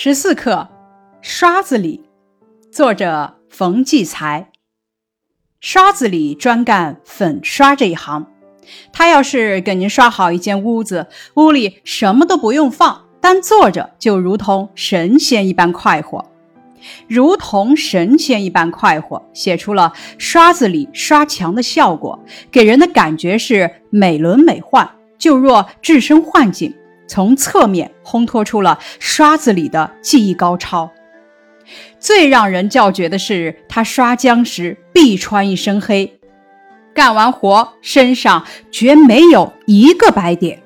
十四课，刷子李，作者冯骥才。刷子李专干粉刷这一行，他要是给您刷好一间屋子，屋里什么都不用放，单坐着就如同神仙一般快活，如同神仙一般快活，写出了刷子李刷墙的效果，给人的感觉是美轮美奂，就若置身幻境。从侧面烘托出了刷子里的技艺高超。最让人叫绝的是，他刷浆时必穿一身黑，干完活身上绝没有一个白点。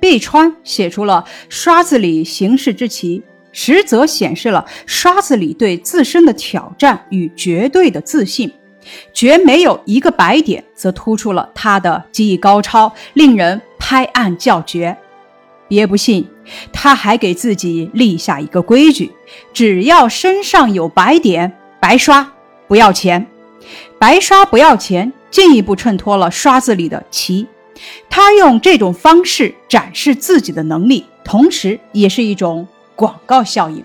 必穿写出了刷子里行事之奇，实则显示了刷子里对自身的挑战与绝对的自信。绝没有一个白点，则突出了他的技艺高超，令人拍案叫绝。别不信，他还给自己立下一个规矩：只要身上有白点，白刷不要钱。白刷不要钱，进一步衬托了刷子里的奇。他用这种方式展示自己的能力，同时也是一种广告效应。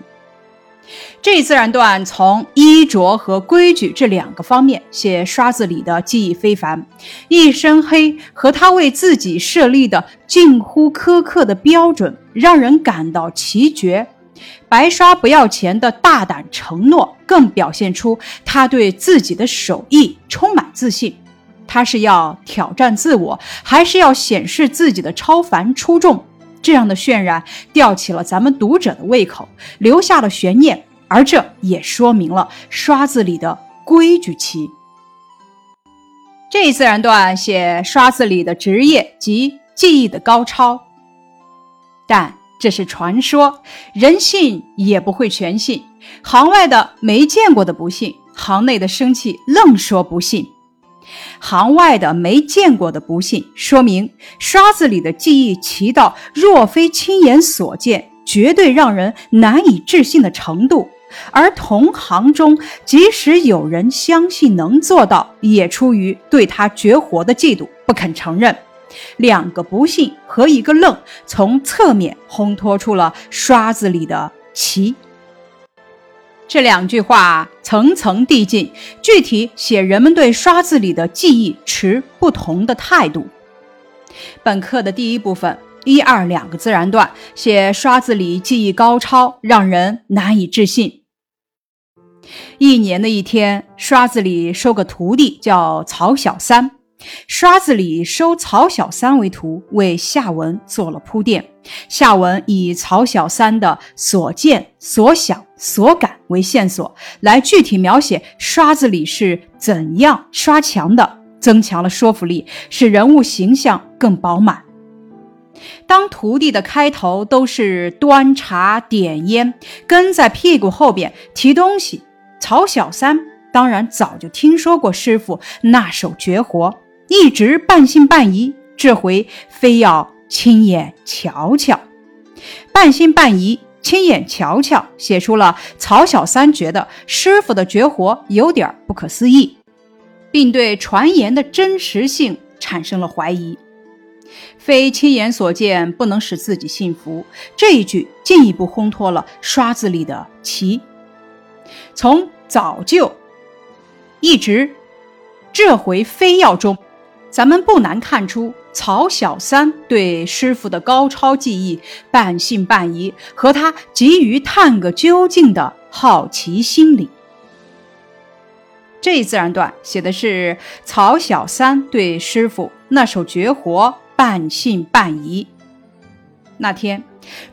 这自然段从衣着和规矩这两个方面写刷子李的技艺非凡，一身黑和他为自己设立的近乎苛刻的标准，让人感到奇绝。白刷不要钱的大胆承诺，更表现出他对自己的手艺充满自信。他是要挑战自我，还是要显示自己的超凡出众？这样的渲染吊起了咱们读者的胃口，留下了悬念，而这也说明了刷子里的规矩期。这一自然段写刷子里的职业及技艺的高超，但这是传说，人信也不会全信。行外的没见过的不信，行内的生气愣说不信。行外的没见过的不信，说明刷子里的技艺奇到若非亲眼所见，绝对让人难以置信的程度。而同行中，即使有人相信能做到，也出于对他绝活的嫉妒，不肯承认。两个不信和一个愣，从侧面烘托出了刷子里的奇。这两句话层层递进，具体写人们对刷子里的技艺持不同的态度。本课的第一部分一二两个自然段写刷子里技艺高超，让人难以置信。一年的一天，刷子里收个徒弟叫曹小三。刷子里收曹小三为徒，为下文做了铺垫。下文以曹小三的所见所想。所感为线索，来具体描写刷子里是怎样刷墙的，增强了说服力，使人物形象更饱满。当徒弟的开头都是端茶点烟，跟在屁股后边提东西，曹小三当然早就听说过师傅那手绝活，一直半信半疑，这回非要亲眼瞧瞧，半信半疑。亲眼瞧瞧，写出了曹小三觉得师傅的绝活有点不可思议，并对传言的真实性产生了怀疑。非亲眼所见不能使自己信服，这一句进一步烘托了刷子里的奇。从早就一直，这回非要中，咱们不难看出。曹小三对师傅的高超技艺半信半疑，和他急于探个究竟的好奇心理。这一自然段写的是曹小三对师傅那手绝活半信半疑。那天，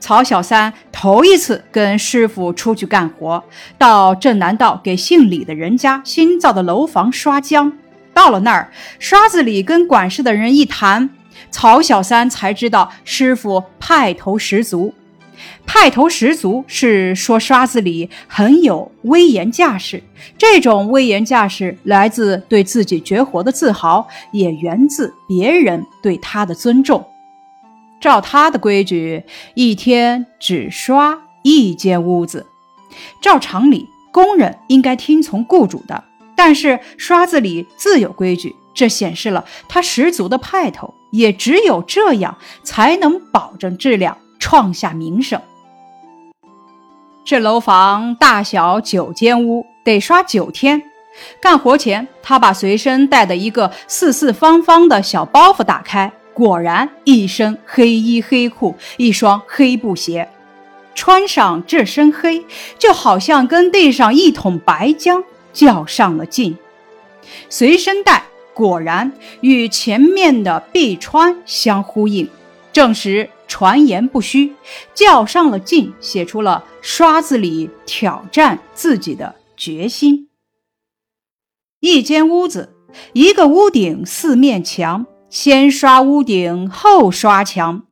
曹小三头一次跟师傅出去干活，到镇南道给姓李的人家新造的楼房刷浆。到了那儿，刷子里跟管事的人一谈，曹小三才知道师傅派头十足。派头十足是说刷子里很有威严架势，这种威严架势来自对自己绝活的自豪，也源自别人对他的尊重。照他的规矩，一天只刷一间屋子。照常理，工人应该听从雇主的。但是刷子里自有规矩，这显示了他十足的派头，也只有这样才能保证质量，创下名声。这楼房大小九间屋，得刷九天。干活前，他把随身带的一个四四方方的小包袱打开，果然一身黑衣黑裤，一双黑布鞋。穿上这身黑，就好像跟地上一桶白浆较上了劲。随身带果然与前面的壁川相呼应，证实传言不虚，较上了劲，写出了刷子里挑战自己的决心。一间屋子，一个屋顶四面墙，先刷屋顶后刷墙，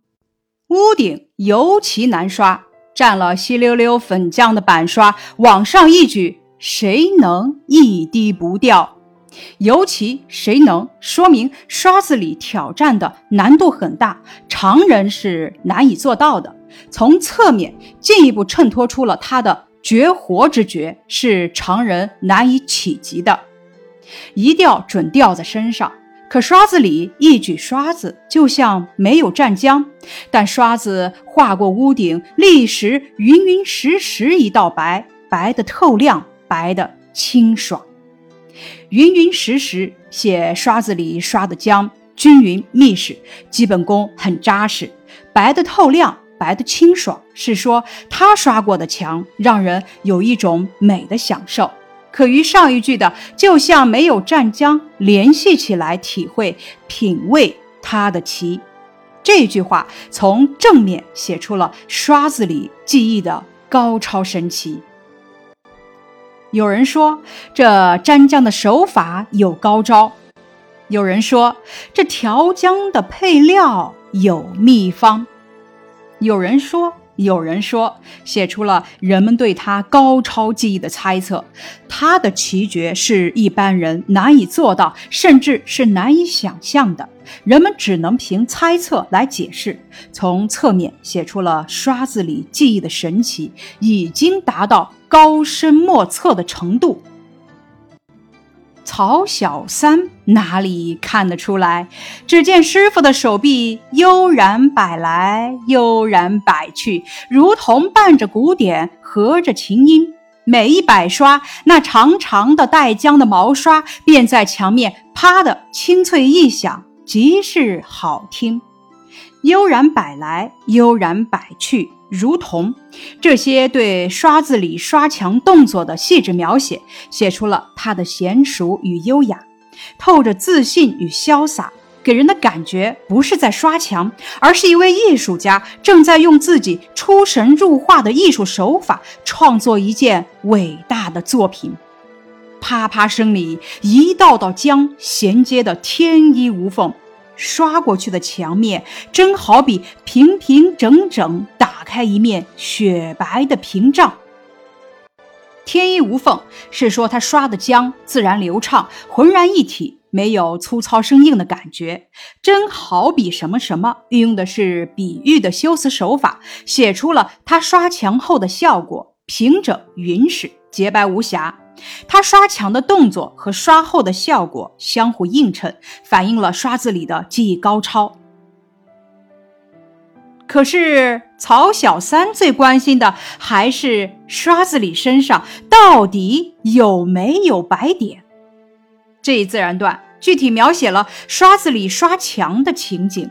屋顶尤其难刷。蘸了稀溜溜粉浆的板刷往上一举，谁能一滴不掉？尤其谁能说明刷子里挑战的难度很大，常人是难以做到的。从侧面进一步衬托出了他的绝活之绝，是常人难以企及的。一掉准掉在身上。可刷子里一举刷子，就像没有蘸浆，但刷子划过屋顶，立时匀匀实实一道白，白的透亮，白的清爽。匀匀实实写刷子里刷的浆均匀密实，基本功很扎实。白的透亮，白的清爽，是说他刷过的墙让人有一种美的享受。可与上一句的“就像没有蘸浆”联系起来，体会品味他的奇。这句话从正面写出了刷子里技艺的高超神奇。有人说这蘸浆的手法有高招，有人说这调浆的配料有秘方，有人说。有人说，写出了人们对他高超技艺的猜测。他的奇绝是一般人难以做到，甚至是难以想象的。人们只能凭猜测来解释。从侧面写出了刷子里技艺的神奇，已经达到高深莫测的程度。曹小三哪里看得出来？只见师傅的手臂悠然摆来，悠然摆去，如同伴着鼓点，和着琴音。每一摆刷，那长长的带浆的毛刷便在墙面啪的清脆一响，极是好听。悠然摆来，悠然摆去。如同这些对刷子里刷墙动作的细致描写，写出了他的娴熟与优雅，透着自信与潇洒，给人的感觉不是在刷墙，而是一位艺术家正在用自己出神入化的艺术手法创作一件伟大的作品。啪啪声里，一道道浆衔接的天衣无缝。刷过去的墙面，真好比平平整整打开一面雪白的屏障。天衣无缝是说他刷的浆自然流畅，浑然一体，没有粗糙生硬的感觉。真好比什么什么，运用的是比喻的修辞手法，写出了他刷墙后的效果，平整匀实，洁白无瑕。他刷墙的动作和刷后的效果相互映衬，反映了刷子里的技艺高超。可是曹小三最关心的还是刷子里身上到底有没有白点。这一自然段具体描写了刷子里刷墙的情景。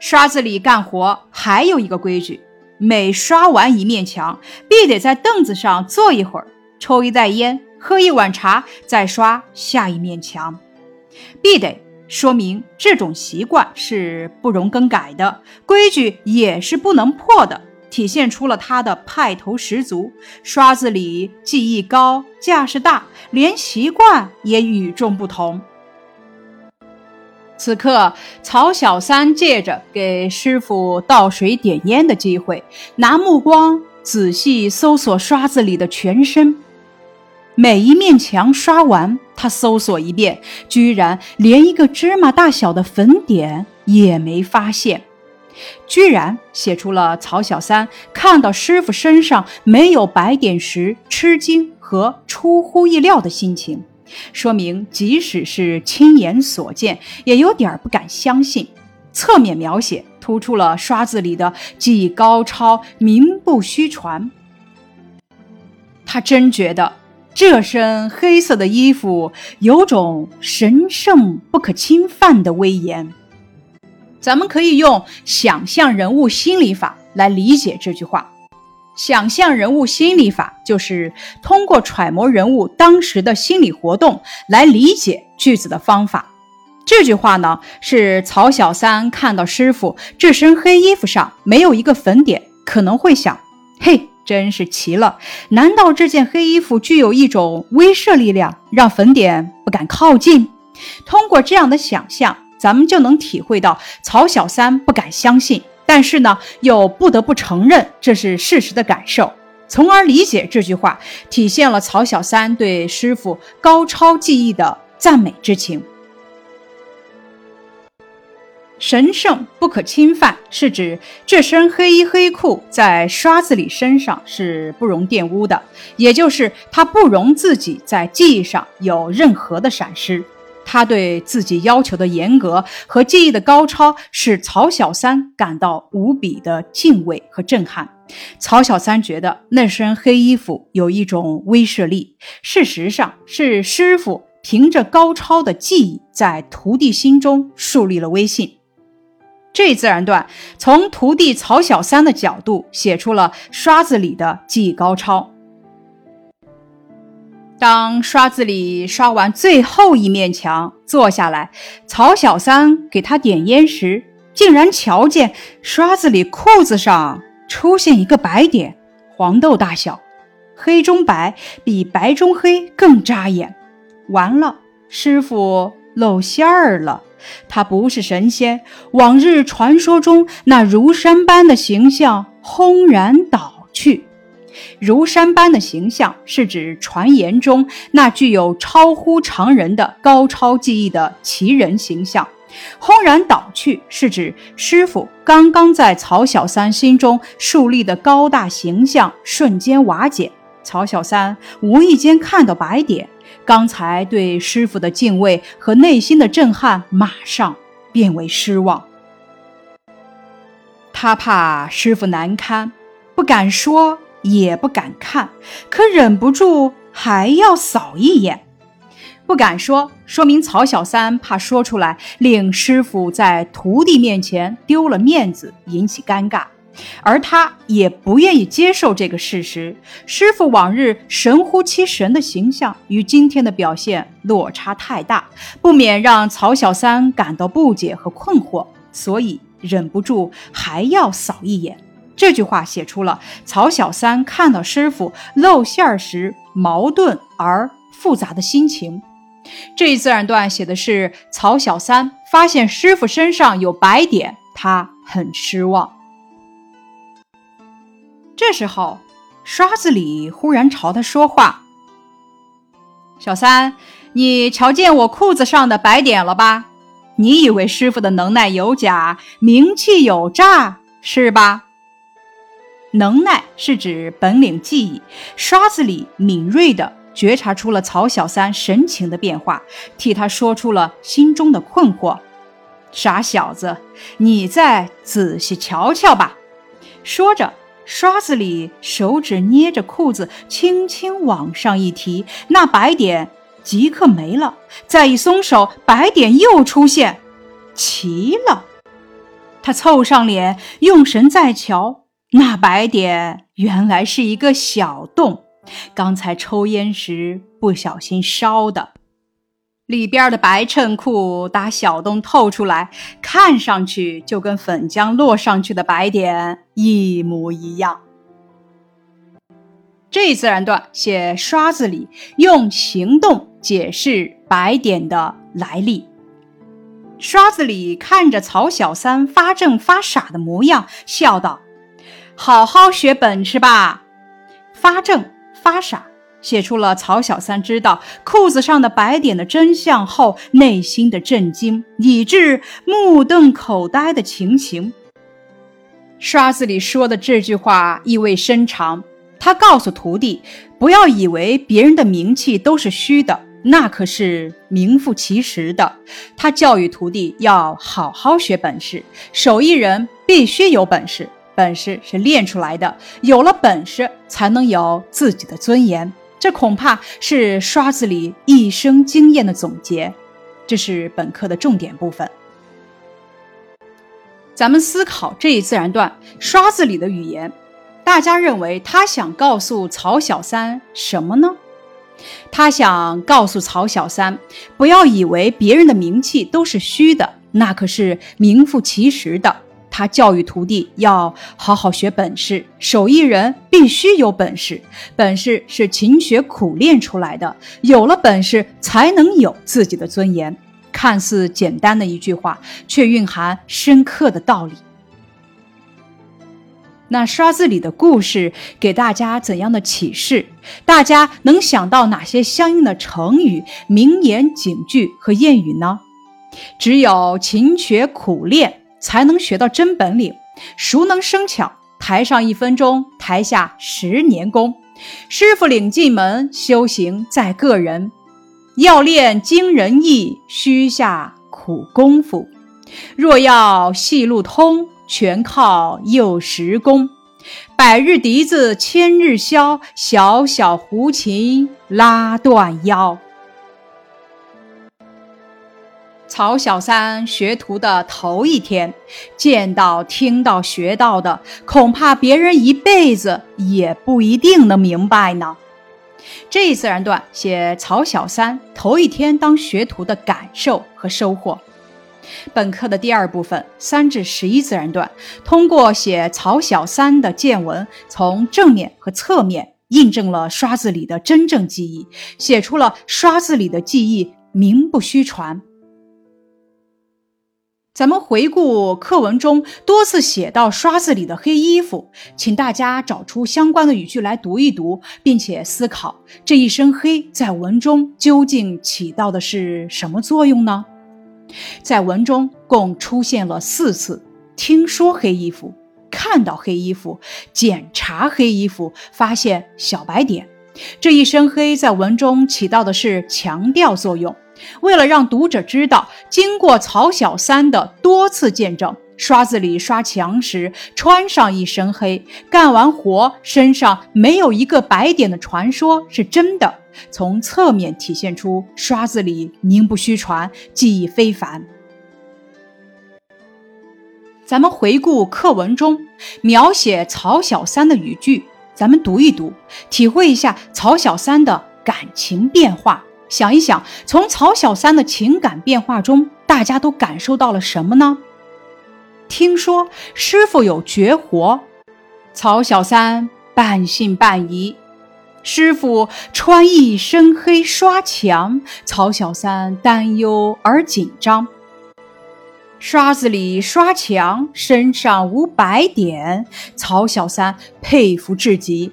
刷子里干活还有一个规矩：每刷完一面墙，必得在凳子上坐一会儿。抽一袋烟，喝一碗茶，再刷下一面墙，必得说明这种习惯是不容更改的，规矩也是不能破的，体现出了他的派头十足。刷子里技艺高，架势大，连习惯也与众不同。此刻，曹小三借着给师傅倒水点烟的机会，拿目光仔细搜索刷子里的全身。每一面墙刷完，他搜索一遍，居然连一个芝麻大小的粉点也没发现，居然写出了曹小三看到师傅身上没有白点时吃惊和出乎意料的心情，说明即使是亲眼所见，也有点不敢相信。侧面描写突出了刷子里的技艺高超，名不虚传。他真觉得这身黑色的衣服有种神圣不可侵犯的威严。咱们可以用想象人物心理法来理解这句话。想象人物心理法就是通过揣摩人物当时的心理活动来理解句子的方法。这句话呢，是曹小三看到师傅这身黑衣服上没有一个粉点，可能会想：嘿，真是奇了！难道这件黑衣服具有一种威慑力量，让粉点不敢靠近？通过这样的想象，咱们就能体会到曹小三不敢相信，但是呢，又不得不承认这是事实的感受，从而理解这句话体现了曹小三对师傅高超技艺的赞美之情。神圣不可侵犯，是指这身黑衣黑裤在刷子里身上是不容玷污的，也就是他不容自己在技艺上有任何的闪失。他对自己要求的严格和技艺的高超，使曹小三感到无比的敬畏和震撼。曹小三觉得那身黑衣服有一种威慑力，事实上是师傅凭着高超的技艺，在徒弟心中树立了威信。这自然段从徒弟曹小三的角度写出了刷子李的技艺高超。当刷子李刷完最后一面墙，坐下来，曹小三给他点烟时，竟然瞧见刷子李裤子上出现一个白点，黄豆大小，黑中白，比白中黑更扎眼。完了，师傅露馅儿了。他不是神仙，往日传说中那如山般的形象轰然倒去。如山般的形象是指传言中那具有超乎常人的高超技艺的奇人形象。轰然倒去是指师傅刚刚在曹小三心中树立的高大形象瞬间瓦解。曹小三无意间看到白点。刚才对师傅的敬畏和内心的震撼，马上变为失望。他怕师傅难堪，不敢说，也不敢看，可忍不住还要扫一眼。不敢说，说明曹小三怕说出来，令师傅在徒弟面前丢了面子，引起尴尬。而他也不愿意接受这个事实，师傅往日神乎其神的形象与今天的表现落差太大，不免让曹小三感到不解和困惑，所以忍不住还要扫一眼。这句话写出了曹小三看到师傅露馅儿时矛盾而复杂的心情。这一自然段写的是曹小三发现师傅身上有白点，他很失望。这时候，刷子李忽然朝他说话：“小三，你瞧见我裤子上的白点了吧？你以为师傅的能耐有假，名气有诈，是吧？能耐是指本领技艺。刷子李敏锐地觉察出了曹小三神情的变化，替他说出了心中的困惑：傻小子，你再仔细瞧瞧吧。”说着。刷子里手指捏着裤子，轻轻往上一提，那白点即刻没了。再一松手，白点又出现。奇了！他凑上脸，用神再瞧，那白点原来是一个小洞，刚才抽烟时不小心烧的。里边的白衬裤打小洞透出来，看上去就跟粉浆落上去的白点一模一样。这自然段写刷子里用行动解释白点的来历。刷子里看着曹小三发怔发傻的模样，笑道：“好好学本事吧。”发怔发傻。写出了曹小三知道裤子上的白点的真相后内心的震惊，以致目瞪口呆的情形。刷子里说的这句话意味深长，他告诉徒弟不要以为别人的名气都是虚的，那可是名副其实的。他教育徒弟要好好学本事，手艺人必须有本事。本事是练出来的，有了本事才能有自己的尊严。这恐怕是刷子里一生经验的总结。这是本课的重点部分。咱们思考这一自然段刷子里的语言，大家认为他想告诉曹小三什么呢？他想告诉曹小三，不要以为别人的名气都是虚的，那可是名副其实的。他教育徒弟要好好学本事，手艺人必须有本事，本事是勤学苦练出来的，有了本事才能有自己的尊严。看似简单的一句话，却蕴含深刻的道理。那刷子里的故事给大家怎样的启示？大家能想到哪些相应的成语、名言、警句和谚语呢？只有勤学苦练。才能学到真本领，熟能生巧。台上一分钟，台下十年功。师傅领进门，修行在个人。要练惊人意，须下苦功夫。若要细路通，全靠幼时功。百日笛子千日箫，小小胡琴拉断腰。曹小三学徒的头一天，见到、听到、学到的，恐怕别人一辈子也不一定能明白呢。这一自然段写曹小三头一天当学徒的感受和收获。本课的第二部分三至十一自然段，通过写曹小三的见闻，从正面和侧面印证了刷子里的真正记忆，写出了刷子里的记忆名不虚传。咱们回顾课文中多次写到刷子里的黑衣服，请大家找出相关的语句来读一读，并且思考这一身黑在文中究竟起到的是什么作用呢？在文中共出现了四次听说黑衣服、看到黑衣服、检查黑衣服、发现小白点。这一身黑在文中起到的是强调作用。为了让读者知道，经过曹小三的多次见证，刷子里刷墙时穿上一身黑，干完活身上没有一个白点的传说是真的，从侧面体现出刷子里名不虚传，技艺非凡。咱们回顾课文中描写曹小三的语句，咱们读一读，体会一下曹小三的感情变化。想一想，从曹小三的情感变化中，大家都感受到了什么呢？听说师傅有绝活，曹小三半信半疑；师傅穿一身黑刷墙，曹小三担忧而紧张。刷子里刷墙，身上无白点，曹小三佩服至极。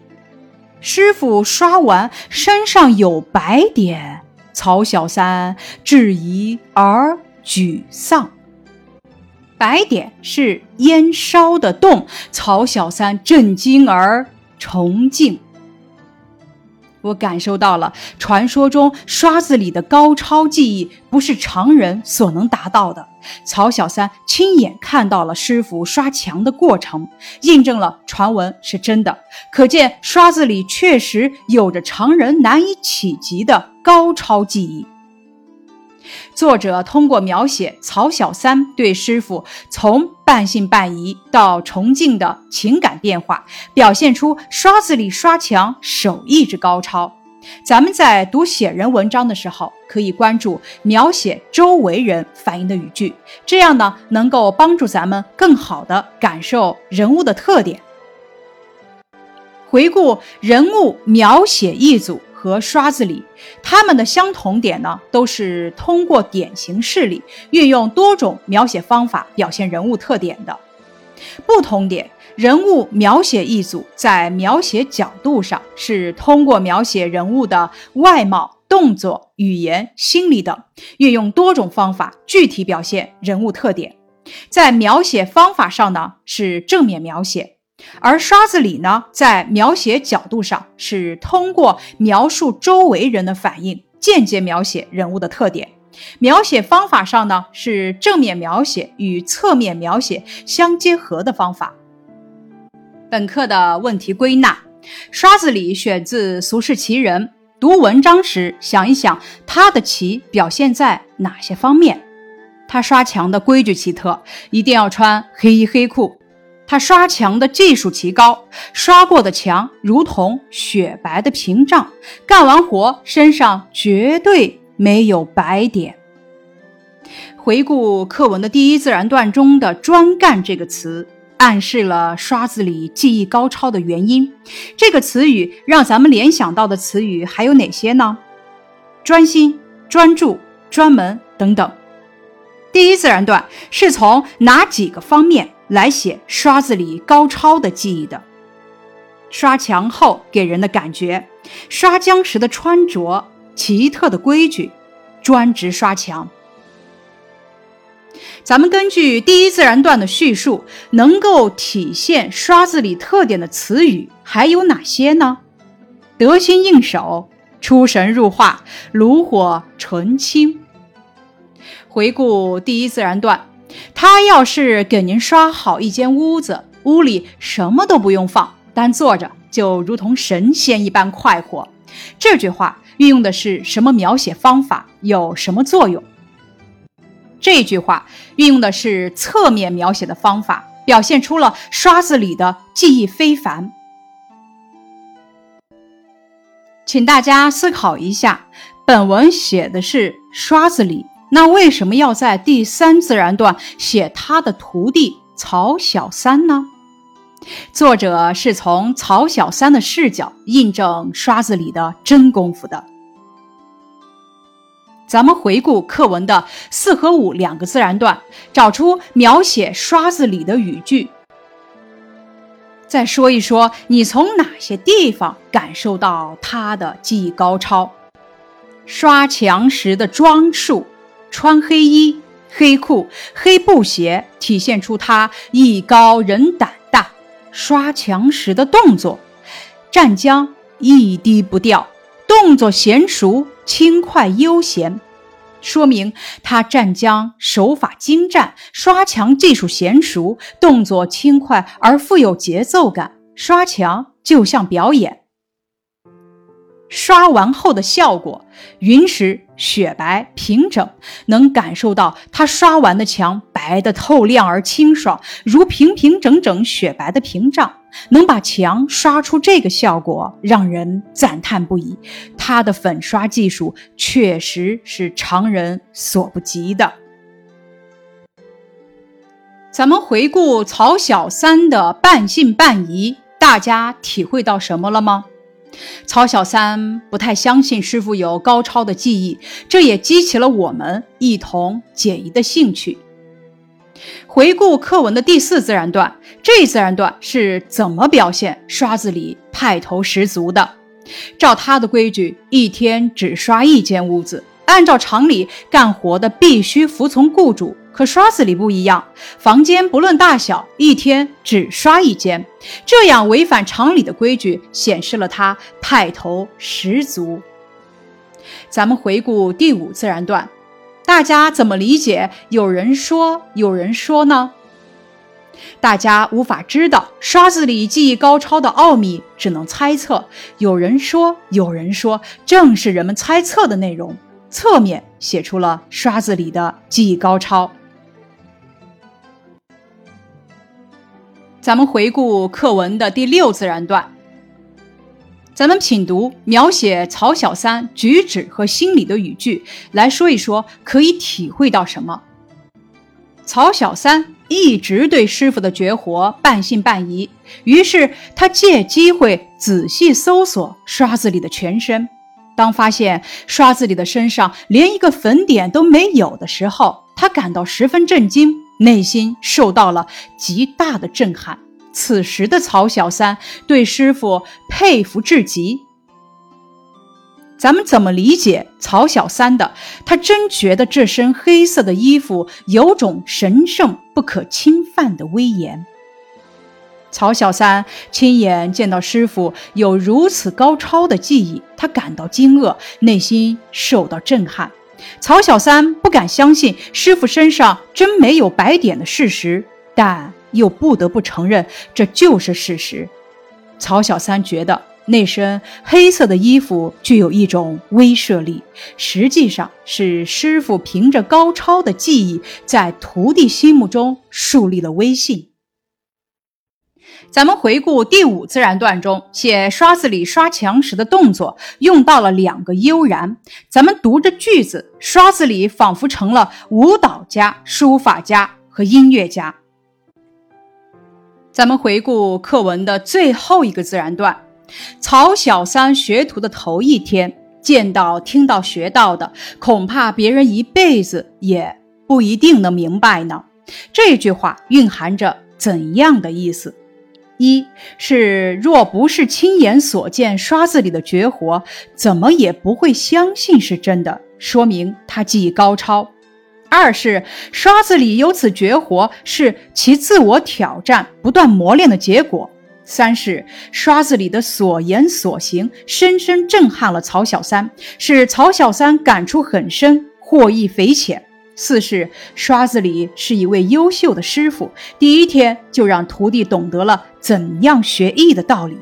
师傅刷完，身上有白点。曹小三质疑而沮丧，白点是烟烧的洞。曹小三震惊而崇敬。我感受到了传说中刷子里的高超技艺，不是常人所能达到的。曹小三亲眼看到了师傅刷墙的过程，印证了传闻是真的。可见刷子里确实有着常人难以企及的高超技艺。作者通过描写曹小三对师傅从半信半疑到崇敬的情感变化，表现出刷子里刷墙手艺之高超。咱们在读写人文章的时候，可以关注描写周围人反映的语句，这样呢，能够帮助咱们更好的感受人物的特点。回顾人物描写一组。和刷子里，他们的相同点呢，都是通过典型事例，运用多种描写方法表现人物特点的。不同点，人物描写一组在描写角度上是通过描写人物的外貌、动作、语言、心理等，运用多种方法具体表现人物特点。在描写方法上呢，是正面描写。而刷子里呢，在描写角度上是通过描述周围人的反应，间接描写人物的特点；描写方法上呢，是正面描写与侧面描写相结合的方法。本课的问题归纳：刷子李选自《俗世奇人》。读文章时，想一想他的奇表现在哪些方面？他刷墙的规矩奇特，一定要穿黑衣黑裤。他刷墙的技术奇高，刷过的墙如同雪白的屏障，干完活身上绝对没有白点。回顾课文的第一自然段中的“专干”这个词，暗示了刷子李技艺高超的原因。这个词语让咱们联想到的词语还有哪些呢？专心、专注、专门等等。第一自然段是从哪几个方面？来写刷子李高超的技艺的，刷墙后给人的感觉，刷浆时的穿着，奇特的规矩，专职刷墙。咱们根据第一自然段的叙述，能够体现刷子李特点的词语还有哪些呢？得心应手，出神入化，炉火纯青。回顾第一自然段。他要是给您刷好一间屋子，屋里什么都不用放，单坐着就如同神仙一般快活。这句话运用的是什么描写方法？有什么作用？这句话运用的是侧面描写的方法，表现出了刷子李的技艺非凡。请大家思考一下，本文写的是刷子李。那为什么要在第三自然段写他的徒弟曹小三呢？作者是从曹小三的视角印证刷子李的真功夫的。咱们回顾课文的四和五两个自然段，找出描写刷子李的语句，再说一说你从哪些地方感受到他的技艺高超。刷墙时的装束。穿黑衣、黑裤、黑布鞋，体现出他艺高人胆大。刷墙时的动作，蘸浆一滴不掉，动作娴熟、轻快、悠闲，说明他蘸浆手法精湛，刷墙技术娴熟，动作轻快而富有节奏感。刷墙就像表演。刷完后的效果，云石、雪白、平整，能感受到他刷完的墙白的透亮而清爽，如平平整整雪白的屏障。能把墙刷出这个效果，让人赞叹不已。他的粉刷技术确实是常人所不及的。咱们回顾曹小三的半信半疑，大家体会到什么了吗？曹小三不太相信师傅有高超的技艺，这也激起了我们一同解疑的兴趣。回顾课文的第四自然段，这自然段是怎么表现刷子李派头十足的？照他的规矩，一天只刷一间屋子，按照常理，干活的必须服从雇主。可刷子李不一样，房间不论大小，一天只刷一间，这样违反常理的规矩，显示了他派头十足。咱们回顾第五自然段，大家怎么理解？有人说，有人说呢？大家无法知道刷子李技艺高超的奥秘，只能猜测。有人说，有人说，正是人们猜测的内容，侧面写出了刷子李的技艺高超。咱们回顾课文的第六自然段，咱们品读描写曹小三举止和心理的语句，来说一说可以体会到什么。曹小三一直对师傅的绝活半信半疑，于是他借机会仔细搜索刷子李的全身。当发现刷子李的身上连一个粉点都没有的时候，他感到十分震惊。内心受到了极大的震撼。此时的曹小三对师傅佩服至极。咱们怎么理解曹小三的？他真觉得这身黑色的衣服有种神圣不可侵犯的威严。曹小三亲眼见到师傅有如此高超的技艺，他感到惊愕，内心受到震撼。曹小三不敢相信师傅身上真没有白点的事实，但又不得不承认这就是事实。曹小三觉得那身黑色的衣服具有一种威慑力，实际上是师傅凭着高超的技艺，在徒弟心目中树立了威信。咱们回顾第五自然段中写刷子里刷墙时的动作，用到了两个悠然。咱们读着句子，刷子里仿佛成了舞蹈家、书法家和音乐家。咱们回顾课文的最后一个自然段，曹小三学徒的头一天，见到、听到、学到的，恐怕别人一辈子也不一定能明白呢。这句话蕴含着怎样的意思？一是若不是亲眼所见刷子里的绝活，怎么也不会相信是真的，说明他技艺高超。二是刷子里有此绝活，是其自我挑战、不断磨练的结果。三是刷子里的所言所行，深深震撼了曹小三，使曹小三感触很深，获益匪浅。四是刷子里是一位优秀的师傅，第一天就让徒弟懂得了怎样学艺的道理。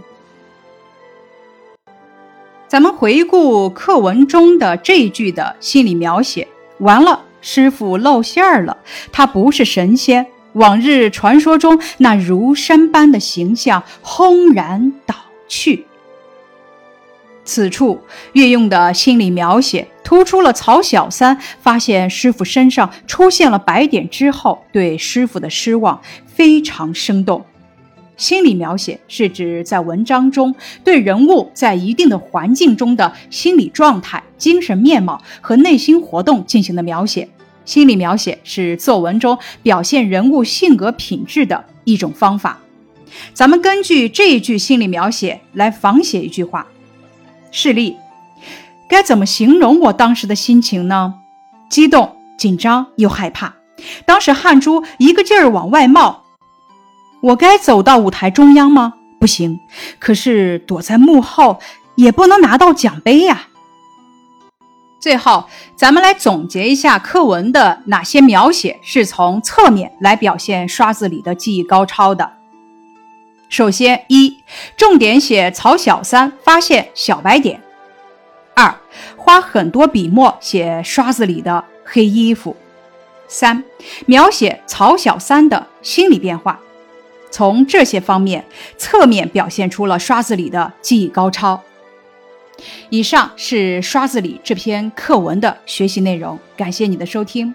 咱们回顾课文中的这一句的心理描写，完了，师傅露馅儿了，他不是神仙，往日传说中那如山般的形象轰然倒去。此处运用的心理描写，突出了曹小三发现师傅身上出现了白点之后对师傅的失望，非常生动。心理描写是指在文章中对人物在一定的环境中的心理状态、精神面貌和内心活动进行的描写。心理描写是作文中表现人物性格品质的一种方法。咱们根据这一句心理描写来仿写一句话。示例，该怎么形容我当时的心情呢？激动、紧张又害怕。当时汗珠一个劲儿往外冒。我该走到舞台中央吗？不行。可是躲在幕后也不能拿到奖杯呀。最后，咱们来总结一下课文的哪些描写是从侧面来表现刷子里的技艺高超的。首先，一重点写曹小三发现小白点；二花很多笔墨写刷子里的黑衣服；三描写曹小三的心理变化。从这些方面侧面表现出了刷子里的技艺高超。以上是刷子里这篇课文的学习内容，感谢你的收听。